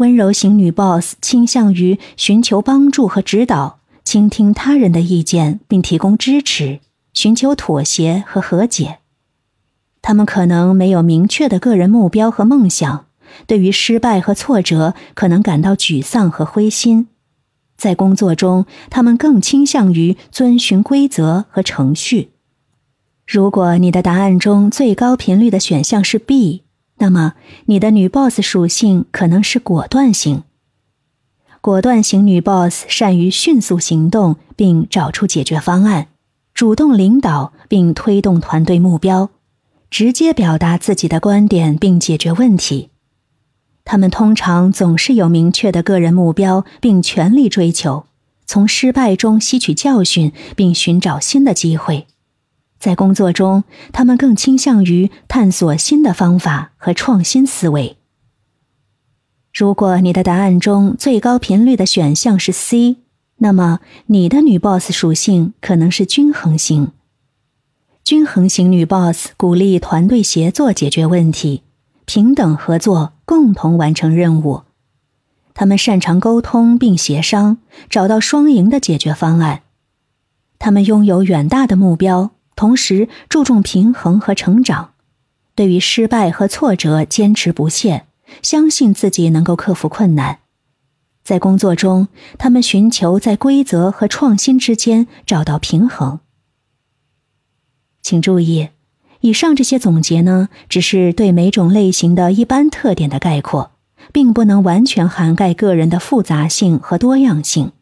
温柔型女 boss 倾向于寻求帮助和指导，倾听他人的意见并提供支持，寻求妥协和和解。他们可能没有明确的个人目标和梦想，对于失败和挫折可能感到沮丧和灰心。在工作中，他们更倾向于遵循规则和程序。如果你的答案中最高频率的选项是 B。那么，你的女 boss 属性可能是果断型。果断型女 boss 善于迅速行动并找出解决方案，主动领导并推动团队目标，直接表达自己的观点并解决问题。他们通常总是有明确的个人目标，并全力追求，从失败中吸取教训，并寻找新的机会。在工作中，他们更倾向于探索新的方法和创新思维。如果你的答案中最高频率的选项是 C，那么你的女 boss 属性可能是均衡型。均衡型女 boss 鼓励团队协作解决问题，平等合作，共同完成任务。他们擅长沟通并协商，找到双赢的解决方案。他们拥有远大的目标。同时注重平衡和成长，对于失败和挫折坚持不懈，相信自己能够克服困难。在工作中，他们寻求在规则和创新之间找到平衡。请注意，以上这些总结呢，只是对每种类型的一般特点的概括，并不能完全涵盖个人的复杂性和多样性。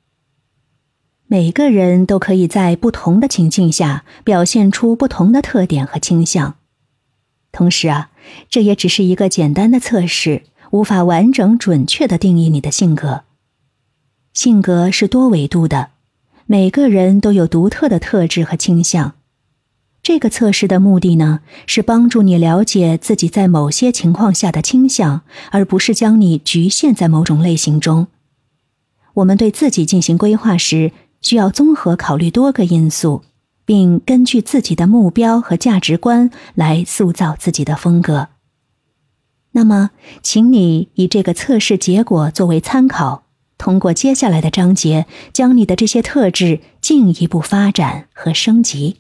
每个人都可以在不同的情境下表现出不同的特点和倾向。同时啊，这也只是一个简单的测试，无法完整准确的定义你的性格。性格是多维度的，每个人都有独特的特质和倾向。这个测试的目的呢，是帮助你了解自己在某些情况下的倾向，而不是将你局限在某种类型中。我们对自己进行规划时。需要综合考虑多个因素，并根据自己的目标和价值观来塑造自己的风格。那么，请你以这个测试结果作为参考，通过接下来的章节，将你的这些特质进一步发展和升级。